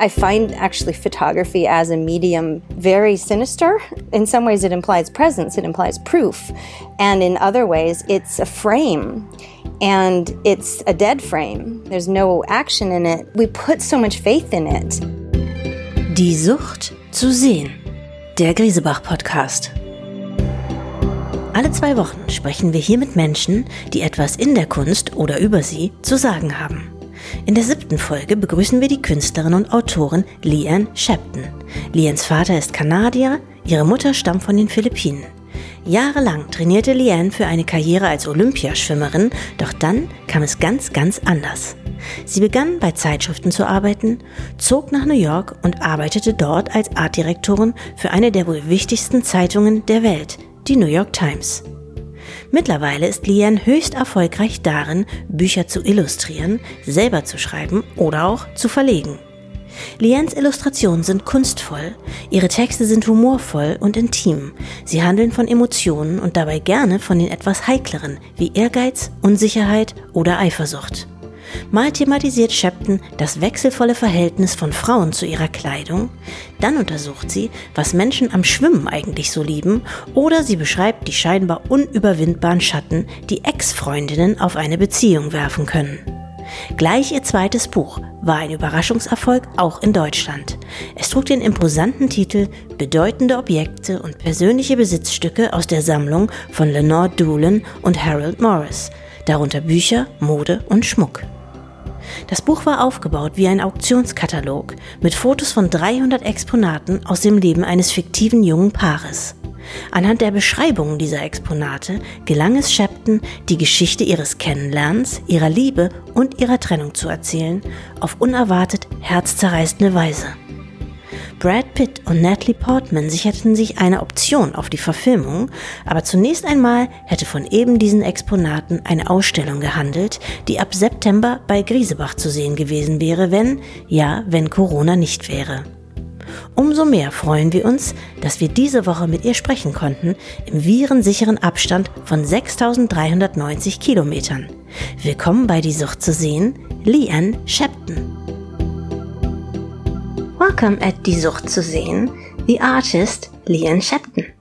I find actually photography as a medium very sinister. In some ways, it implies presence, it implies proof. And in other ways, it's a frame and it's a dead frame. There's no action in it. We put so much faith in it. Die Sucht zu sehen. Der Griesebach Podcast. Alle zwei Wochen sprechen wir hier mit Menschen, die etwas in der Kunst oder über sie zu sagen haben. In der siebten Folge begrüßen wir die Künstlerin und Autorin Leanne Shepton. Leannes Vater ist Kanadier, ihre Mutter stammt von den Philippinen. Jahrelang trainierte Leanne für eine Karriere als Olympiaschwimmerin, doch dann kam es ganz, ganz anders. Sie begann bei Zeitschriften zu arbeiten, zog nach New York und arbeitete dort als Artdirektorin für eine der wohl wichtigsten Zeitungen der Welt, die New York Times. Mittlerweile ist Lian höchst erfolgreich darin, Bücher zu illustrieren, selber zu schreiben oder auch zu verlegen. Lians Illustrationen sind kunstvoll, ihre Texte sind humorvoll und intim. Sie handeln von Emotionen und dabei gerne von den etwas heikleren, wie Ehrgeiz, Unsicherheit oder Eifersucht. Mal thematisiert Shepton das wechselvolle Verhältnis von Frauen zu ihrer Kleidung, dann untersucht sie, was Menschen am Schwimmen eigentlich so lieben, oder sie beschreibt die scheinbar unüberwindbaren Schatten, die Ex-Freundinnen auf eine Beziehung werfen können. Gleich ihr zweites Buch war ein Überraschungserfolg auch in Deutschland. Es trug den imposanten Titel Bedeutende Objekte und persönliche Besitzstücke aus der Sammlung von Lenore Doolan und Harold Morris, darunter Bücher, Mode und Schmuck. Das Buch war aufgebaut wie ein Auktionskatalog mit Fotos von 300 Exponaten aus dem Leben eines fiktiven jungen Paares. Anhand der Beschreibungen dieser Exponate gelang es Shepton, die Geschichte ihres Kennenlernens, ihrer Liebe und ihrer Trennung zu erzählen, auf unerwartet herzzerreißende Weise. Brad Pitt und Natalie Portman sicherten sich eine Option auf die Verfilmung, aber zunächst einmal hätte von eben diesen Exponaten eine Ausstellung gehandelt, die ab September bei Griesebach zu sehen gewesen wäre, wenn, ja, wenn Corona nicht wäre. Umso mehr freuen wir uns, dass wir diese Woche mit ihr sprechen konnten, im virensicheren Abstand von 6390 Kilometern. Willkommen bei Die Sucht zu sehen, Leanne Shepton. Welcome at Die Sucht zu sehen, the artist Leanne Shapton.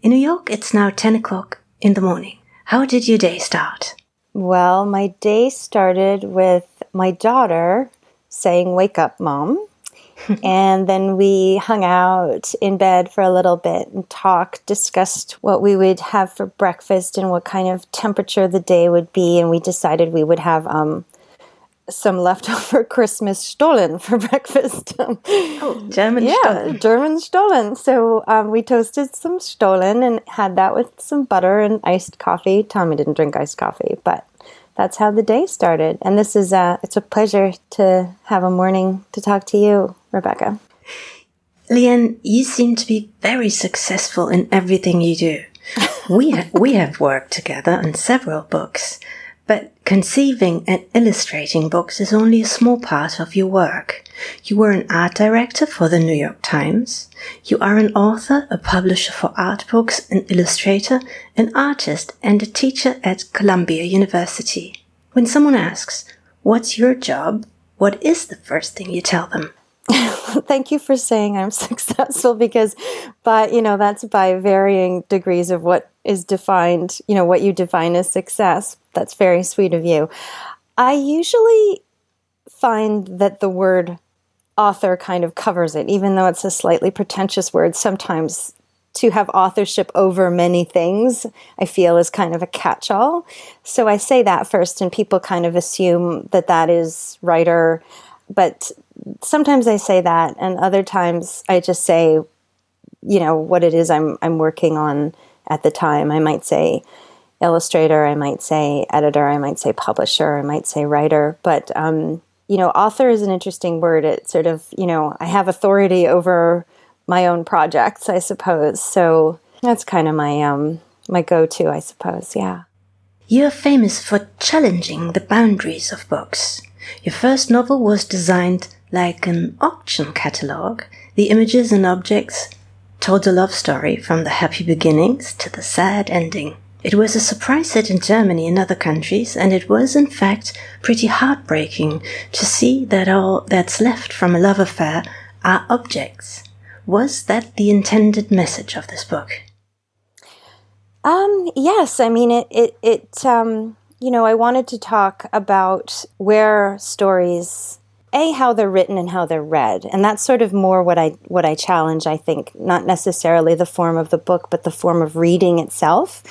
In New York, it's now 10 o'clock in the morning. How did your day start? Well, my day started with my daughter saying, Wake up, mom. and then we hung out in bed for a little bit and talked, discussed what we would have for breakfast and what kind of temperature the day would be. And we decided we would have um, some leftover Christmas Stollen for breakfast. oh, German yeah, Stollen. German Stollen. So um, we toasted some Stollen and had that with some butter and iced coffee. Tommy didn't drink iced coffee, but that's how the day started. And this is uh, it's a pleasure to have a morning to talk to you, Rebecca. Leanne, you seem to be very successful in everything you do. we ha- we have worked together on several books. But conceiving and illustrating books is only a small part of your work. You were an art director for the New York Times. You are an author, a publisher for art books, an illustrator, an artist, and a teacher at Columbia University. When someone asks, What's your job? What is the first thing you tell them? Thank you for saying I'm successful because, but you know, that's by varying degrees of what is defined, you know, what you define as success. That's very sweet of you. I usually find that the word author kind of covers it, even though it's a slightly pretentious word. Sometimes to have authorship over many things, I feel is kind of a catch all. So I say that first, and people kind of assume that that is writer. But sometimes I say that, and other times I just say, you know, what it is I'm I'm working on at the time. I might say illustrator, I might say editor, I might say publisher, I might say writer. But, um, you know, author is an interesting word. It sort of, you know, I have authority over my own projects, I suppose. So that's kind of my, um, my go to, I suppose. Yeah. You're famous for challenging the boundaries of books. Your first novel was designed like an auction catalogue. The images and objects told a love story from the happy beginnings to the sad ending. It was a surprise hit in Germany and other countries, and it was in fact pretty heartbreaking to see that all that's left from a love affair are objects. Was that the intended message of this book? Um, yes, I mean it. It. It. Um, you know, I wanted to talk about where stories a how they're written and how they're read. And that's sort of more what i what i challenge i think not necessarily the form of the book but the form of reading itself.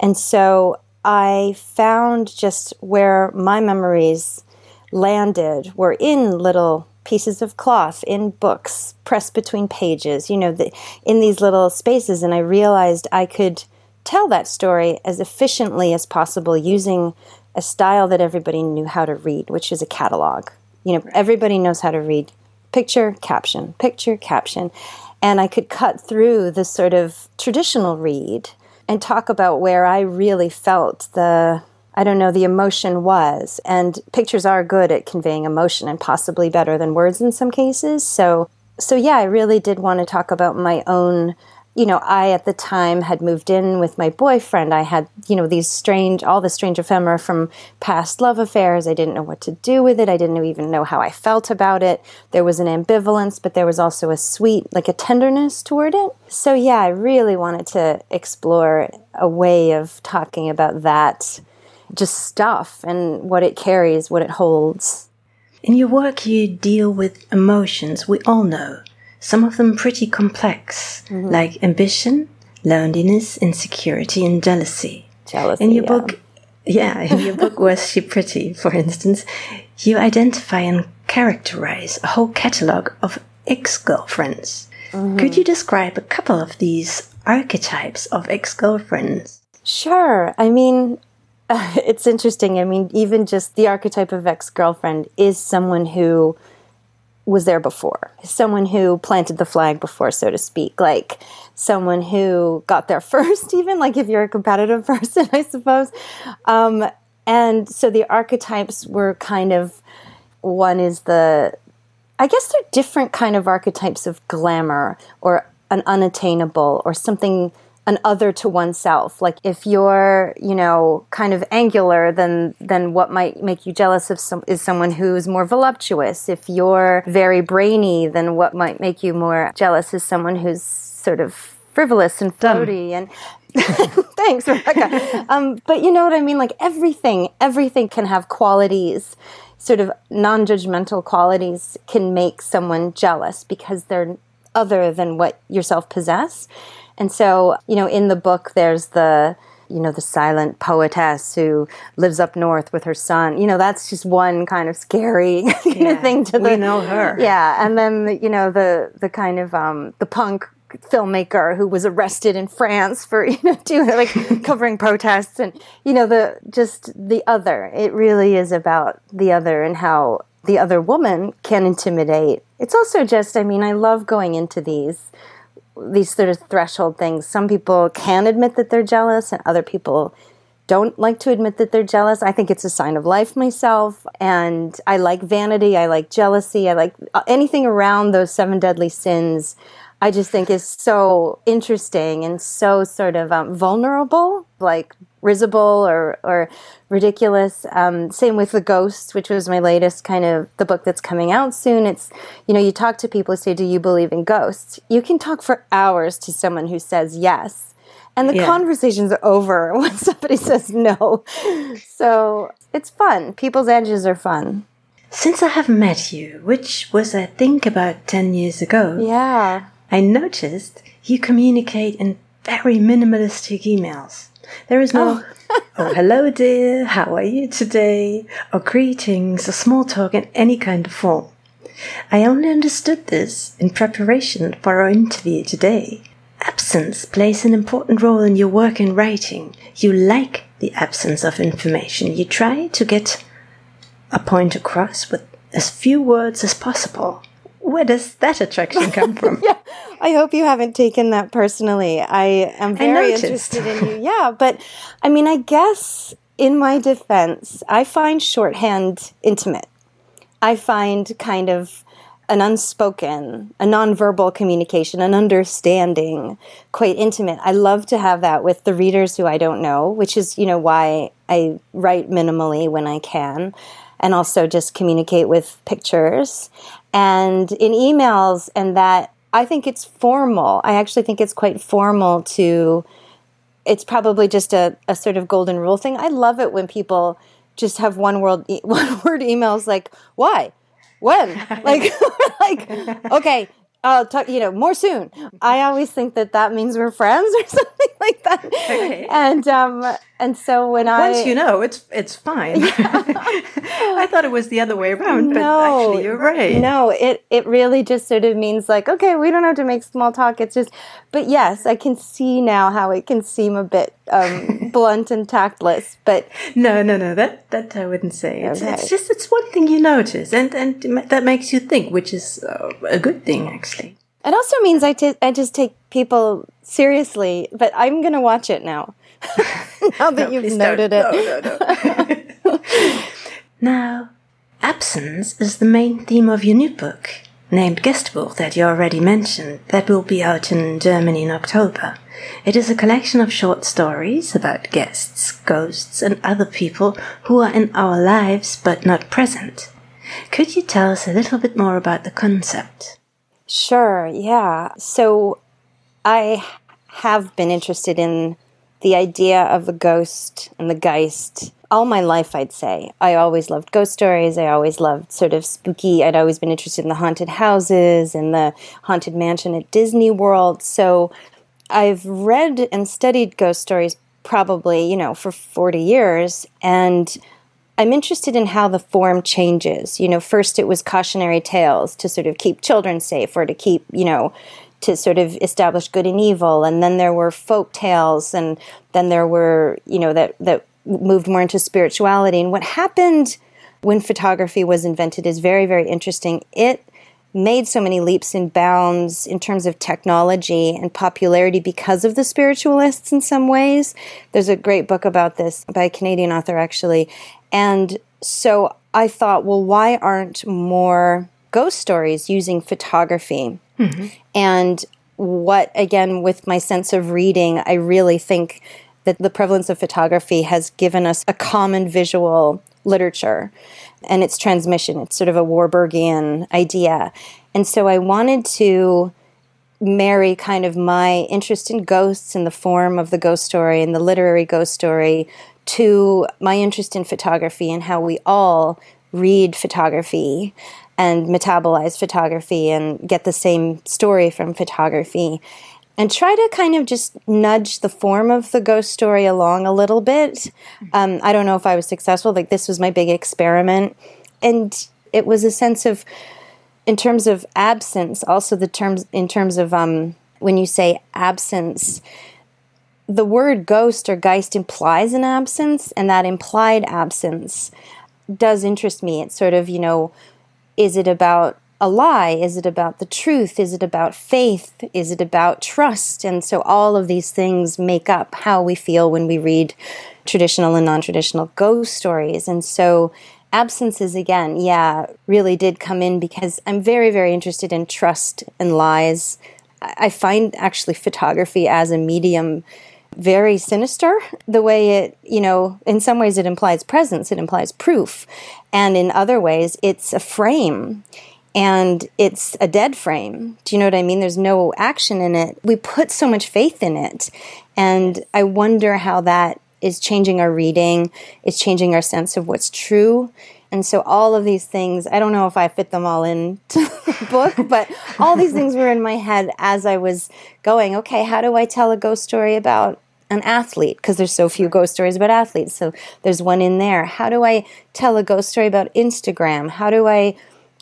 And so i found just where my memories landed were in little pieces of cloth in books pressed between pages you know the, in these little spaces. And i realized i could tell that story as efficiently as possible using a style that everybody knew how to read which is a catalog you know, everybody knows how to read picture, caption, picture, caption. And I could cut through the sort of traditional read and talk about where I really felt the, I don't know, the emotion was. And pictures are good at conveying emotion and possibly better than words in some cases. So, so yeah, I really did want to talk about my own you know, I at the time had moved in with my boyfriend. I had, you know, these strange, all the strange ephemera from past love affairs. I didn't know what to do with it. I didn't even know how I felt about it. There was an ambivalence, but there was also a sweet, like a tenderness toward it. So, yeah, I really wanted to explore a way of talking about that just stuff and what it carries, what it holds. In your work, you deal with emotions we all know some of them pretty complex, mm-hmm. like ambition, loneliness, insecurity, and jealousy. Jealousy. In your yeah. book, yeah, in your book, Was She Pretty, for instance, you identify and characterize a whole catalogue of ex girlfriends. Mm-hmm. Could you describe a couple of these archetypes of ex girlfriends? Sure. I mean, uh, it's interesting. I mean, even just the archetype of ex girlfriend is someone who was there before, someone who planted the flag before, so to speak, like someone who got there first, even like if you're a competitive person, I suppose. Um, and so the archetypes were kind of one is the, I guess they're different kind of archetypes of glamour or an unattainable or something an other to oneself. Like if you're, you know, kind of angular, then then what might make you jealous of some is someone who's more voluptuous. If you're very brainy, then what might make you more jealous is someone who's sort of frivolous and floaty and thanks rebecca. Um, but you know what i mean? Like everything everything can have qualities. Sort of non-judgmental qualities can make someone jealous because they're other than what yourself possess and so, you know, in the book, there's the, you know, the silent poetess who lives up north with her son. You know, that's just one kind of scary yeah, thing to the. We know her. Yeah. And then, you know, the, the kind of, um, the punk filmmaker who was arrested in France for you know doing like covering protests and you know the just the other it really is about the other and how the other woman can intimidate it's also just i mean i love going into these these sort of threshold things. Some people can admit that they're jealous, and other people don't like to admit that they're jealous. I think it's a sign of life myself. And I like vanity. I like jealousy. I like uh, anything around those seven deadly sins. I just think is so interesting and so sort of um, vulnerable, like risible or, or ridiculous. Um, same with The ghosts, which was my latest kind of the book that's coming out soon. It's, you know, you talk to people who say, Do you believe in ghosts? You can talk for hours to someone who says yes. And the yeah. conversation's over when somebody says no. So it's fun. People's edges are fun. Since I have met you, which was, I think, about 10 years ago. Yeah. I noticed you communicate in very minimalistic emails. There is no, oh. oh, hello dear, how are you today? Or greetings or small talk in any kind of form. I only understood this in preparation for our interview today. Absence plays an important role in your work in writing. You like the absence of information. You try to get a point across with as few words as possible. Where does that attraction come from? yeah, I hope you haven't taken that personally. I am very I interested in you. Yeah, but I mean, I guess in my defense, I find shorthand intimate. I find kind of an unspoken, a nonverbal communication, an understanding, quite intimate. I love to have that with the readers who I don't know, which is, you know, why I write minimally when I can and also just communicate with pictures and in emails and that I think it's formal. I actually think it's quite formal to it's probably just a, a sort of golden rule thing. I love it when people just have one word one word emails like why when like like okay I'll talk, you know, more soon. I always think that that means we're friends or something like that. Okay. And um, and so when Once I once you know, it's it's fine. Yeah. I thought it was the other way around, but no, actually you're right. No, it it really just sort of means like, okay, we don't have to make small talk. It's just, but yes, I can see now how it can seem a bit um, blunt and tactless. But no, no, no, that that I wouldn't say. It's, okay. it's just it's one thing you notice, and and that makes you think, which is uh, a good thing actually. It also means I, t- I just take people seriously, but I'm going to watch it now. now that no, you've noted don't. it. No, no, no. now, absence is the main theme of your new book, named Gästebuch, that you already mentioned, that will be out in Germany in October. It is a collection of short stories about guests, ghosts, and other people who are in our lives but not present. Could you tell us a little bit more about the concept? Sure, yeah. So I have been interested in the idea of the ghost and the geist all my life, I'd say. I always loved ghost stories. I always loved sort of spooky. I'd always been interested in the haunted houses and the haunted mansion at Disney World. So I've read and studied ghost stories probably, you know, for 40 years. And I'm interested in how the form changes. You know, first it was cautionary tales to sort of keep children safe or to keep, you know, to sort of establish good and evil. And then there were folk tales and then there were, you know, that, that moved more into spirituality. And what happened when photography was invented is very, very interesting. It made so many leaps and bounds in terms of technology and popularity because of the spiritualists in some ways. There's a great book about this by a Canadian author, actually. And so I thought, well, why aren't more ghost stories using photography? Mm-hmm. And what, again, with my sense of reading, I really think that the prevalence of photography has given us a common visual literature and its transmission. It's sort of a Warburgian idea. And so I wanted to marry kind of my interest in ghosts in the form of the ghost story and the literary ghost story to my interest in photography and how we all read photography and metabolize photography and get the same story from photography and try to kind of just nudge the form of the ghost story along a little bit. Um, I don't know if I was successful. Like this was my big experiment, and it was a sense of, in terms of absence, also the terms in terms of um, when you say absence. The word ghost or geist implies an absence, and that implied absence does interest me. It's sort of, you know, is it about a lie? Is it about the truth? Is it about faith? Is it about trust? And so all of these things make up how we feel when we read traditional and non traditional ghost stories. And so absences, again, yeah, really did come in because I'm very, very interested in trust and lies. I find actually photography as a medium very sinister the way it you know in some ways it implies presence it implies proof and in other ways it's a frame and it's a dead frame. Do you know what I mean? There's no action in it. We put so much faith in it. And I wonder how that is changing our reading, it's changing our sense of what's true. And so all of these things, I don't know if I fit them all into the book, but all these things were in my head as I was going, okay, how do I tell a ghost story about an athlete because there's so few ghost stories about athletes. So there's one in there. How do I tell a ghost story about Instagram? How do I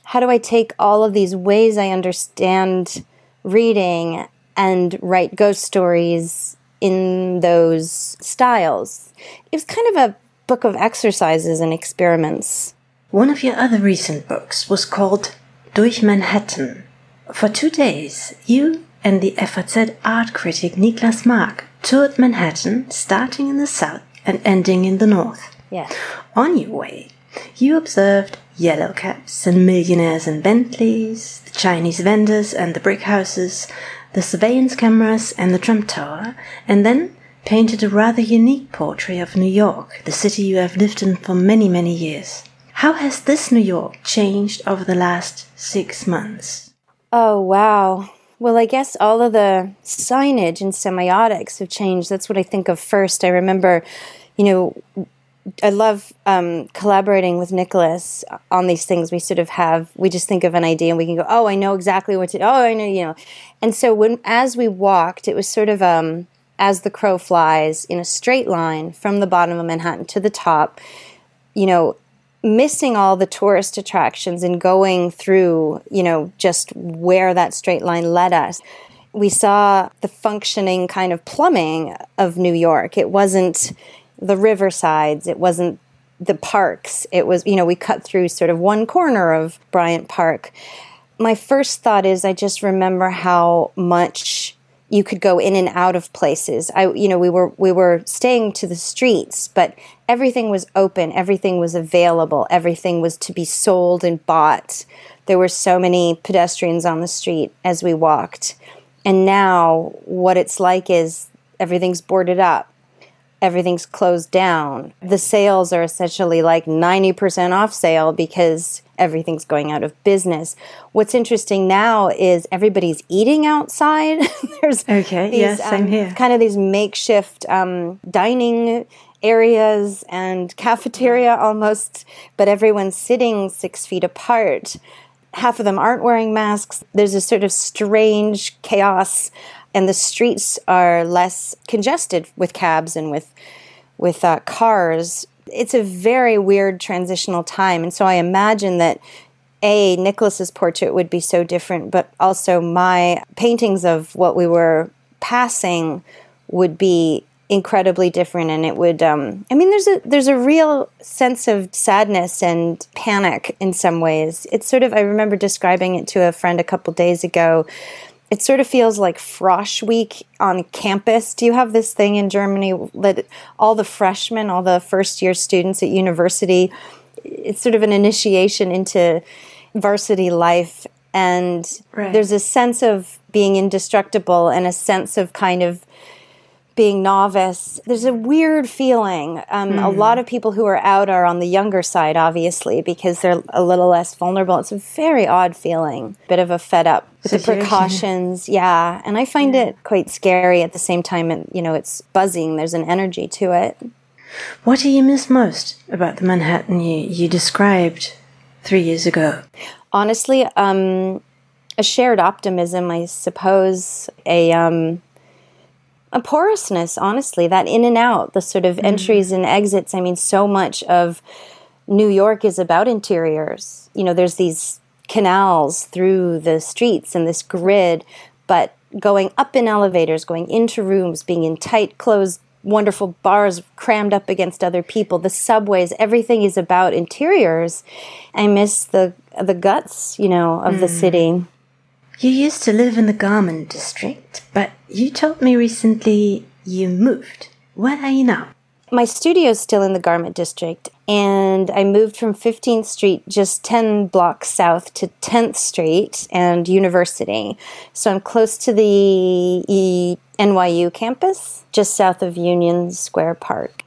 how do I take all of these ways I understand reading and write ghost stories in those styles? It was kind of a book of exercises and experiments. One of your other recent books was called Durch Manhattan. For two days, you and the FAZ art critic Niklas Maak toured Manhattan, starting in the south and ending in the north. Yeah. On your way, you observed yellow caps and millionaires and Bentleys, the Chinese vendors and the brick houses, the surveillance cameras and the Trump Tower, and then painted a rather unique portrait of New York, the city you have lived in for many, many years. How has this New York changed over the last six months? Oh, wow. Well, I guess all of the signage and semiotics have changed. That's what I think of first. I remember, you know, I love um, collaborating with Nicholas on these things. We sort of have, we just think of an idea and we can go, oh, I know exactly what to, oh, I know, you know. And so when, as we walked, it was sort of, um, as the crow flies in a straight line from the bottom of Manhattan to the top, you know, missing all the tourist attractions and going through, you know, just where that straight line led us. We saw the functioning kind of plumbing of New York. It wasn't, the riversides. It wasn't the parks. It was, you know, we cut through sort of one corner of Bryant Park. My first thought is I just remember how much you could go in and out of places. I you know, we were we were staying to the streets, but everything was open, everything was available, everything was to be sold and bought. There were so many pedestrians on the street as we walked. And now what it's like is everything's boarded up everything's closed down. The sales are essentially like 90% off sale because everything's going out of business. What's interesting now is everybody's eating outside. There's okay, these, yeah, same um, here. Kind of these makeshift um, dining areas and cafeteria almost, but everyone's sitting six feet apart. Half of them aren't wearing masks. There's a sort of strange chaos and the streets are less congested with cabs and with with uh, cars. It's a very weird transitional time, and so I imagine that a Nicholas's portrait would be so different, but also my paintings of what we were passing would be incredibly different and it would um, i mean there's a there's a real sense of sadness and panic in some ways it's sort of i remember describing it to a friend a couple days ago it sort of feels like Frosh Week on campus. Do you have this thing in Germany that all the freshmen, all the first year students at university, it's sort of an initiation into varsity life. And right. there's a sense of being indestructible and a sense of kind of being novice, there's a weird feeling. Um, mm. A hmm. lot of people who are out are on the younger side, obviously, because they're a little less vulnerable. It's a very odd feeling, bit of a fed up with Situation. the precautions. Yeah, and I find yeah. it quite scary at the same time. And you know, it's buzzing. There's an energy to it. What do you miss most about the Manhattan you you described three years ago? Honestly, um, a shared optimism, I suppose. A um, a porousness, honestly, that in and out, the sort of mm-hmm. entries and exits. I mean, so much of New York is about interiors. You know, there's these canals through the streets and this grid, but going up in elevators, going into rooms, being in tight, closed, wonderful bars crammed up against other people, the subways, everything is about interiors. I miss the the guts, you know, of mm. the city. You used to live in the garment district, but you told me recently you moved. Where are you now? My studio is still in the garment district, and I moved from 15th Street, just 10 blocks south, to 10th Street and University. So I'm close to the NYU campus, just south of Union Square Park.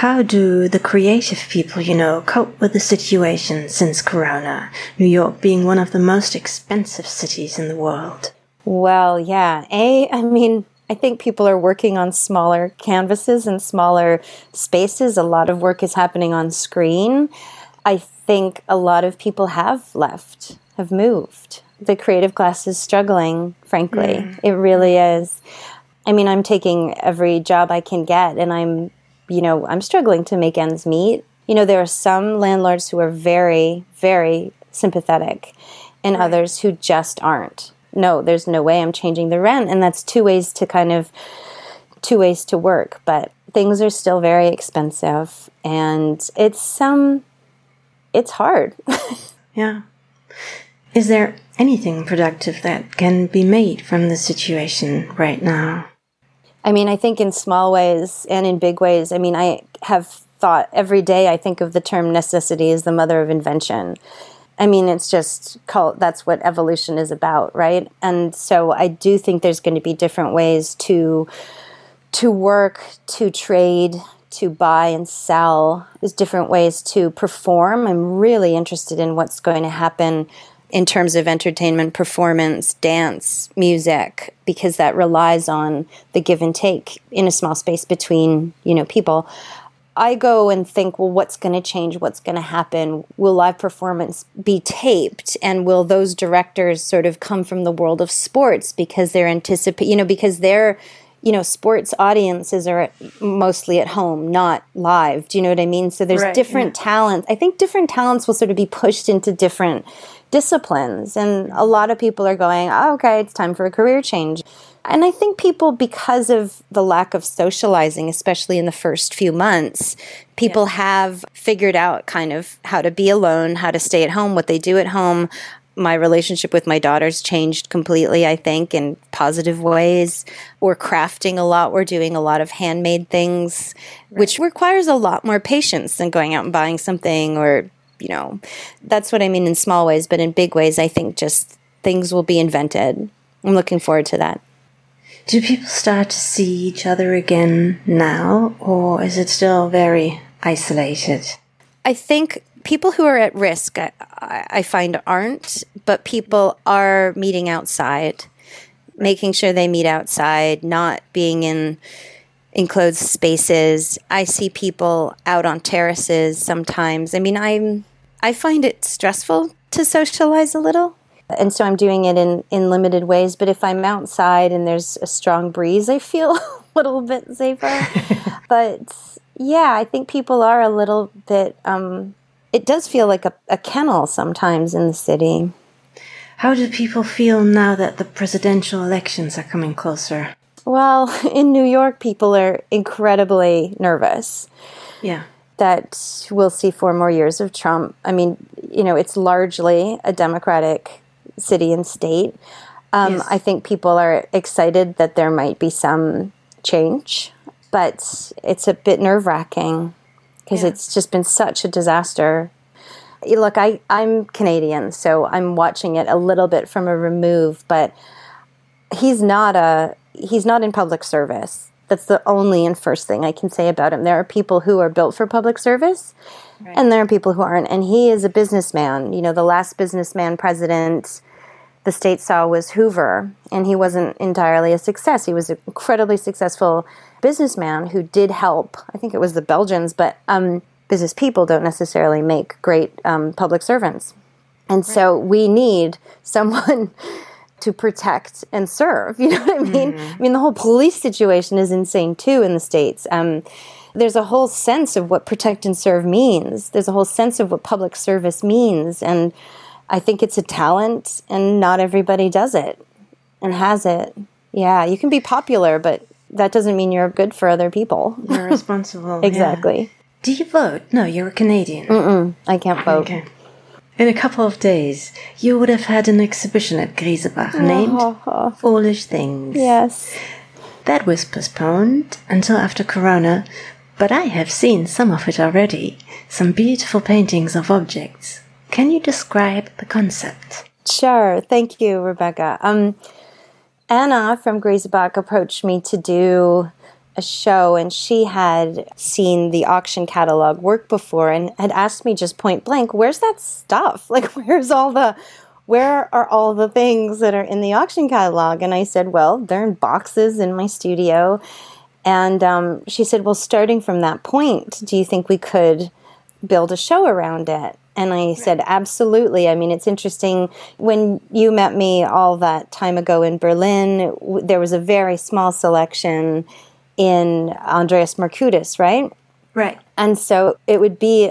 How do the creative people you know cope with the situation since Corona? New York being one of the most expensive cities in the world. Well, yeah. A, I mean, I think people are working on smaller canvases and smaller spaces. A lot of work is happening on screen. I think a lot of people have left, have moved. The creative class is struggling, frankly. Mm. It really is. I mean, I'm taking every job I can get and I'm you know, I'm struggling to make ends meet. You know, there are some landlords who are very, very sympathetic and right. others who just aren't. No, there's no way I'm changing the rent. And that's two ways to kind of, two ways to work. But things are still very expensive and it's, um, it's hard. yeah. Is there anything productive that can be made from the situation right now? I mean, I think in small ways and in big ways, I mean, I have thought every day I think of the term necessity as the mother of invention. I mean, it's just called, that's what evolution is about, right? And so I do think there's going to be different ways to to work, to trade, to buy and sell. There's different ways to perform. I'm really interested in what's going to happen in terms of entertainment, performance, dance, music, because that relies on the give and take in a small space between, you know, people. I go and think, well, what's going to change? What's going to happen? Will live performance be taped? And will those directors sort of come from the world of sports because they're anticipate, you know, because they're, you know, sports audiences are mostly at home, not live. Do you know what I mean? So there's right, different yeah. talents. I think different talents will sort of be pushed into different disciplines. And a lot of people are going, oh, okay, it's time for a career change. And I think people, because of the lack of socializing, especially in the first few months, people yeah. have figured out kind of how to be alone, how to stay at home, what they do at home. My relationship with my daughters changed completely, I think, in positive ways. We're crafting a lot. We're doing a lot of handmade things, right. which requires a lot more patience than going out and buying something or, you know, that's what I mean in small ways. But in big ways, I think just things will be invented. I'm looking forward to that. Do people start to see each other again now, or is it still very isolated? I think people who are at risk, I, I find, aren't, but people are meeting outside, making sure they meet outside, not being in enclosed spaces. I see people out on terraces sometimes. I mean, I'm I find it stressful to socialize a little and so I'm doing it in in limited ways. But if I'm outside and there's a strong breeze, I feel a little bit safer. but yeah, I think people are a little bit. Um, it does feel like a, a kennel sometimes in the city. How do people feel now that the presidential elections are coming closer? Well, in New York, people are incredibly nervous. Yeah. That we'll see four more years of Trump. I mean, you know, it's largely a Democratic city and state. Um, yes. I think people are excited that there might be some change, but it's a bit nerve wracking because yeah. it's just been such a disaster. Look, I, I'm Canadian, so I'm watching it a little bit from a remove, but he's not a he's not in public service. That's the only and first thing I can say about him. There are people who are built for public service, right. and there are people who aren't. And he is a businessman. You know, the last businessman president the state saw was Hoover, and he wasn't entirely a success. He was an incredibly successful businessman who did help. I think it was the Belgians, but um, business people don't necessarily make great um, public servants. And right. so we need someone to protect and serve. You know what I mean? Mm-hmm. I mean, the whole police situation is insane too in the States. Um, there's a whole sense of what protect and serve means, there's a whole sense of what public service means. And I think it's a talent, and not everybody does it and has it. Yeah, you can be popular, but that doesn't mean you're good for other people. You're responsible. exactly. Yeah. Do you vote? No, you're a Canadian. Mm-mm, I can't vote. Okay. In a couple of days, you would have had an exhibition at Grisebach named oh. Foolish Things. Yes. That was postponed until after Corona, but I have seen some of it already. Some beautiful paintings of objects. Can you describe the concept? Sure. Thank you, Rebecca. Um, Anna from Grisebach approached me to do a show, and she had seen the auction catalog work before and had asked me just point blank, Where's that stuff? Like, where's all the where are all the things that are in the auction catalog? And I said, Well, they're in boxes in my studio. And um, she said, Well, starting from that point, do you think we could build a show around it? And I said, absolutely. I mean, it's interesting. When you met me all that time ago in Berlin, w- there was a very small selection in Andreas Murkudis, right? Right. And so it would be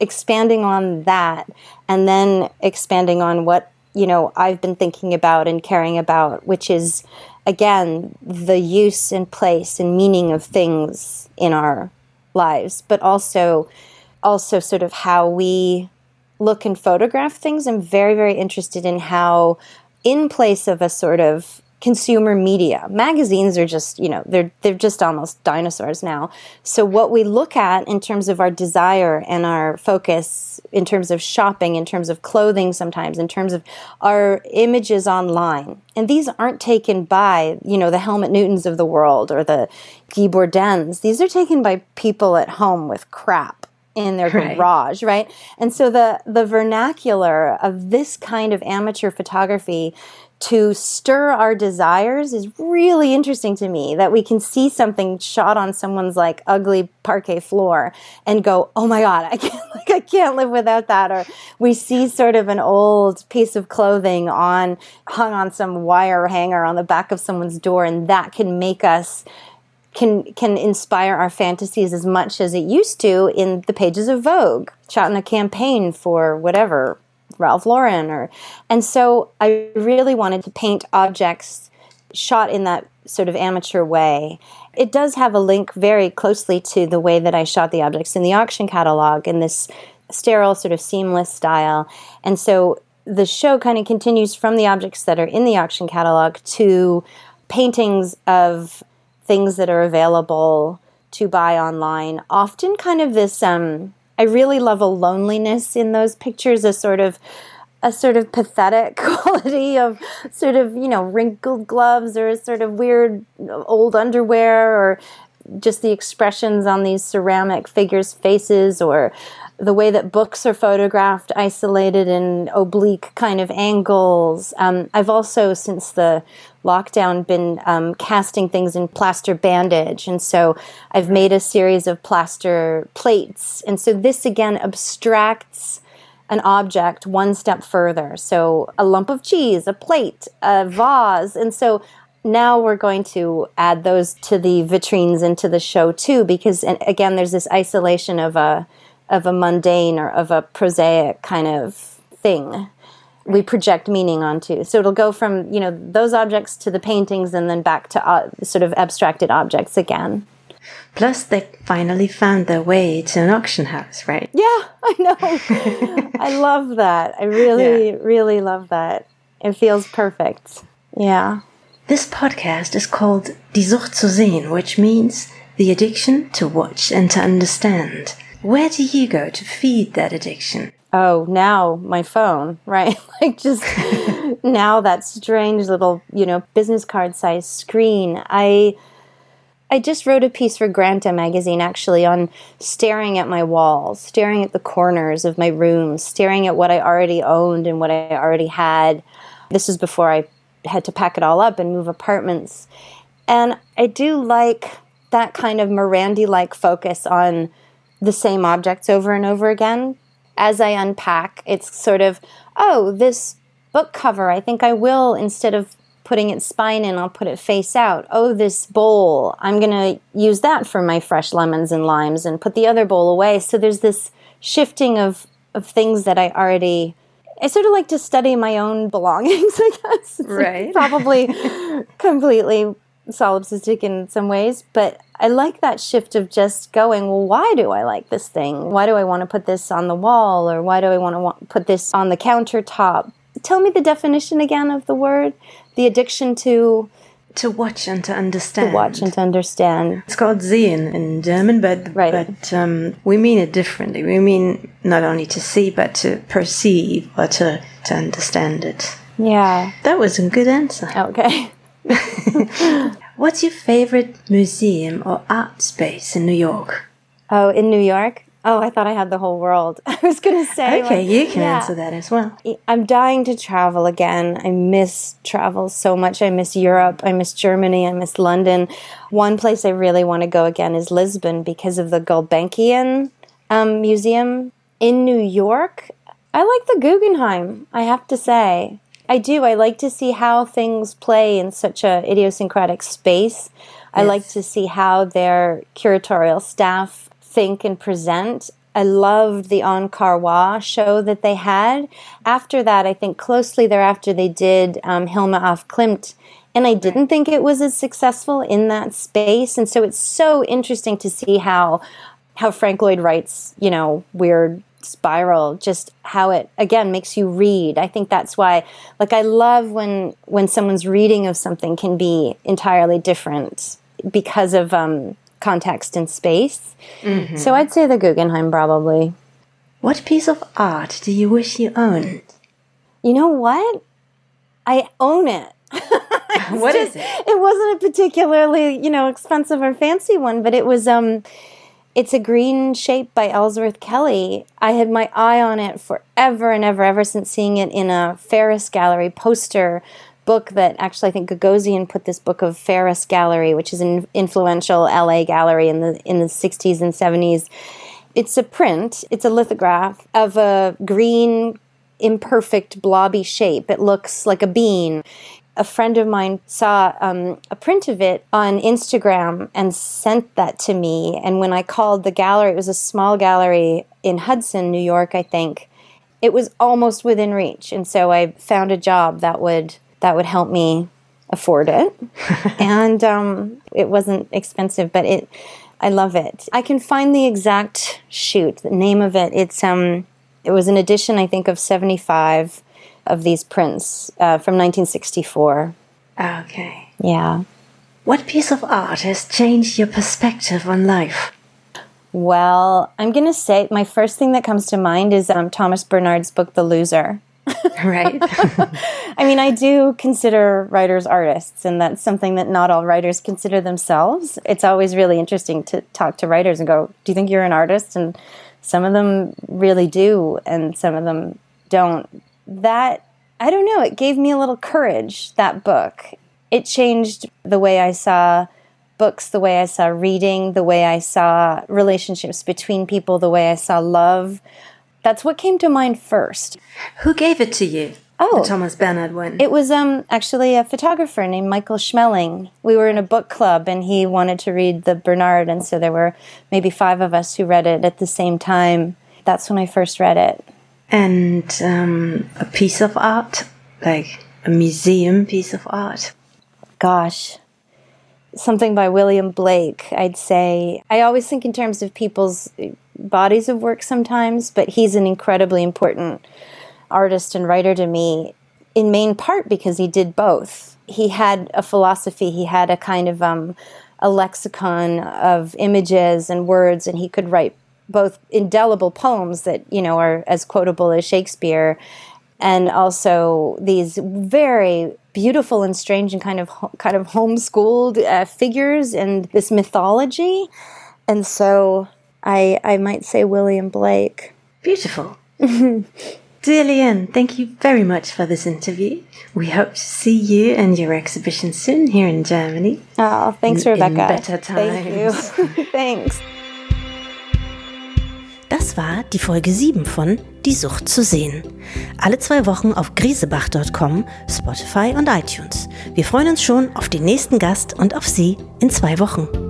expanding on that and then expanding on what, you know, I've been thinking about and caring about, which is, again, the use and place and meaning of things in our lives, but also also sort of how we look and photograph things. I'm very, very interested in how, in place of a sort of consumer media. Magazines are just, you know, they're they're just almost dinosaurs now. So what we look at in terms of our desire and our focus in terms of shopping, in terms of clothing sometimes, in terms of our images online. And these aren't taken by, you know, the Helmut Newtons of the world or the Guy Bourdins. These are taken by people at home with crap in their right. garage, right? And so the the vernacular of this kind of amateur photography to stir our desires is really interesting to me that we can see something shot on someone's like ugly parquet floor and go oh my god i can't like i can't live without that. Or we see sort of an old piece of clothing on hung on some wire hanger on the back of someone's door and that can make us can can inspire our fantasies as much as it used to in the pages of Vogue, shot in a campaign for whatever Ralph Lauren or and so I really wanted to paint objects shot in that sort of amateur way. It does have a link very closely to the way that I shot the objects in the auction catalog in this sterile sort of seamless style. And so the show kind of continues from the objects that are in the auction catalog to paintings of things that are available to buy online. Often kind of this um I really love a loneliness in those pictures, a sort of a sort of pathetic quality of sort of you know wrinkled gloves or a sort of weird old underwear or just the expressions on these ceramic figures' faces or the way that books are photographed, isolated in oblique kind of angles. Um, I've also, since the lockdown, been um, casting things in plaster bandage. And so I've made a series of plaster plates. And so this again abstracts an object one step further. So a lump of cheese, a plate, a vase. And so now we're going to add those to the vitrines into the show too, because and again, there's this isolation of a of a mundane or of a prosaic kind of thing we project meaning onto. So it'll go from you know those objects to the paintings, and then back to uh, sort of abstracted objects again. Plus, they finally found their way to an auction house, right? Yeah, I know. I love that. I really, yeah. really love that. It feels perfect. Yeah. This podcast is called Die Sucht zu sehen, which means the addiction to watch and to understand. Where do you go to feed that addiction? Oh, now my phone, right? like just now that strange little, you know, business card size screen. I I just wrote a piece for Granta magazine actually on staring at my walls, staring at the corners of my rooms, staring at what I already owned and what I already had. This was before I had to pack it all up and move apartments. And I do like that kind of Morandi like focus on the same objects over and over again. As I unpack, it's sort of, oh, this book cover, I think I will, instead of putting its spine in, I'll put it face out. Oh, this bowl, I'm going to use that for my fresh lemons and limes and put the other bowl away. So there's this shifting of, of things that I already. I sort of like to study my own belongings, I guess. It's right. Like probably completely solipsistic in some ways, but I like that shift of just going, well, why do I like this thing? Why do I want to put this on the wall? Or why do I want to want, put this on the countertop? Tell me the definition again of the word. The addiction to. To watch and to understand. To watch and to understand. It's called sehen in German, but, right. but um, we mean it differently. We mean not only to see, but to perceive or to, to understand it. Yeah. That was a good answer. Okay. What's your favorite museum or art space in New York? Oh, in New York? Oh, I thought I had the whole world. I was going to say. Okay, like, you can yeah. answer that as well. I'm dying to travel again. I miss travel so much. I miss Europe. I miss Germany. I miss London. One place I really want to go again is Lisbon because of the Gulbenkian um, Museum. In New York, I like the Guggenheim, I have to say. I do. I like to see how things play in such a idiosyncratic space. Yes. I like to see how their curatorial staff think and present. I loved the Ankara show that they had. After that, I think closely thereafter, they did um, Hilma af Klint. And I didn't think it was as successful in that space. And so it's so interesting to see how how Frank Lloyd Wright's, you know, weird spiral just how it again makes you read. I think that's why like i love when when someone's reading of something can be entirely different because of um, context and space. Mm-hmm. so i'd say the guggenheim probably. What piece of art do you wish you owned? You know what? I own it. What just, is it? it wasn't a particularly you know expensive or fancy one but it was um it's a green shape by Ellsworth Kelly. I had my eye on it forever and ever, ever since seeing it in a Ferus Gallery poster book that actually I think Gagosian put this book of Ferus Gallery, which is an influential LA gallery in the in the 60s and 70s. It's a print, it's a lithograph of a green imperfect blobby shape. It looks like a bean a friend of mine saw um, a print of it on Instagram and sent that to me. And when I called the gallery, it was a small gallery in Hudson, New York, I think. It was almost within reach, and so I found a job that would that would help me afford it. and um, it wasn't expensive, but it I love it. I can find the exact shoot, the name of it. It's um, it was an edition, I think, of seventy five of these prints uh, from 1964. Okay. Yeah. What piece of art has changed your perspective on life? Well, I'm going to say my first thing that comes to mind is um, Thomas Bernhard's book, The Loser. right. I mean, I do consider writers artists, and that's something that not all writers consider themselves. It's always really interesting to talk to writers and go, Do you think you're an artist? And some of them really do, and some of them don't that, I don't know, it gave me a little courage, that book. It changed the way I saw books, the way I saw reading, the way I saw relationships between people, the way I saw love. That's what came to mind first. Who gave it to you? Oh, the Thomas Bernhard one. It was um actually a photographer named Michael Schmelling. We were in a book club and he wanted to read the Bernhard, and so there were maybe 5 of us who read it at the same time. That's when I first read it and um, a piece of art, like a museum piece of art. Gosh, something by William Blake, I'd say. I always think in terms of people's bodies of work sometimes, but he's an incredibly important artist and writer to me, in main part because he did both. He had a philosophy, he had a kind of um, a lexicon of images and words, and he could write both indelible poems that you know are as quotable as Shakespeare, and also these very beautiful and strange and kind of kind of homeschooled uh, figures and this mythology. And so I I might say William Blake. Beautiful. Dear Leanne, thank you very much for this interview. We hope to see you and your exhibition soon here in Germany. Oh, thanks, in, Rebecca. In better times. Thank you. thanks. Das war die Folge 7 von Die Sucht zu sehen. Alle zwei Wochen auf griesebach.com, Spotify und iTunes. Wir freuen uns schon auf den nächsten Gast und auf Sie in zwei Wochen.